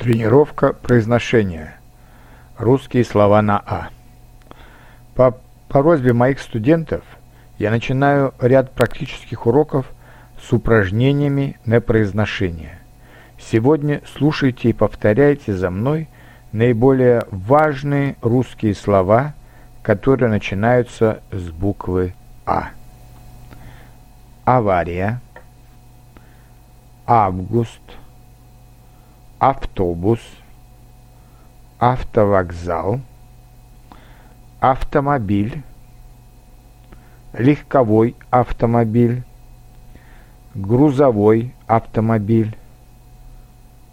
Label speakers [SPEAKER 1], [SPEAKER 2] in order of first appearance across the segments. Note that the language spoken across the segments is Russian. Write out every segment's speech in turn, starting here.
[SPEAKER 1] Тренировка произношения. Русские слова на «а». По просьбе моих студентов я начинаю ряд практических уроков с упражнениями на произношение. Сегодня слушайте и повторяйте за мной наиболее важные русские слова, которые начинаются с буквы «а». Авария, август – автобус, автовокзал, автомобиль, легковой автомобиль, грузовой автомобиль,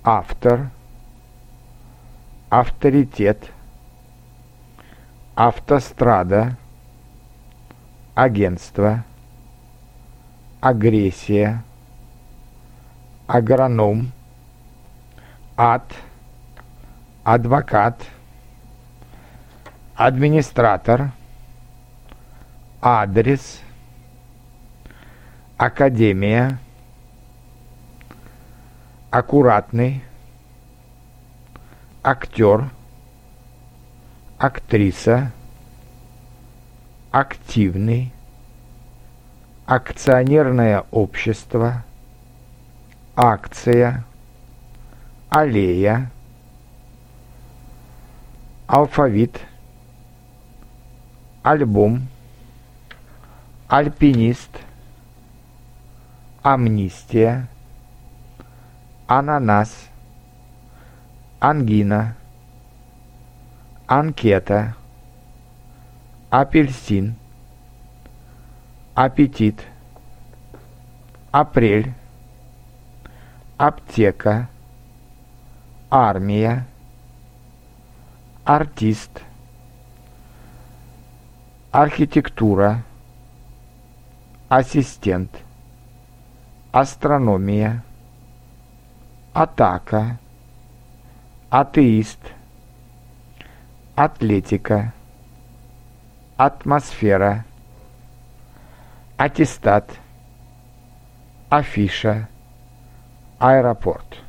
[SPEAKER 1] автор, авторитет, автострада, агентство, агрессия, агроном, ад, адвокат, администратор, адрес, академия, аккуратный, актер, актриса, активный, акционерное общество, акция, аллея, алфавит, альбом, альпинист, амнистия, ананас, ангина, анкета, апельсин, аппетит, апрель, аптека, армия, артист, архитектура, ассистент, астрономия, атака, атеист, атлетика, атмосфера, аттестат, афиша, аэропорт.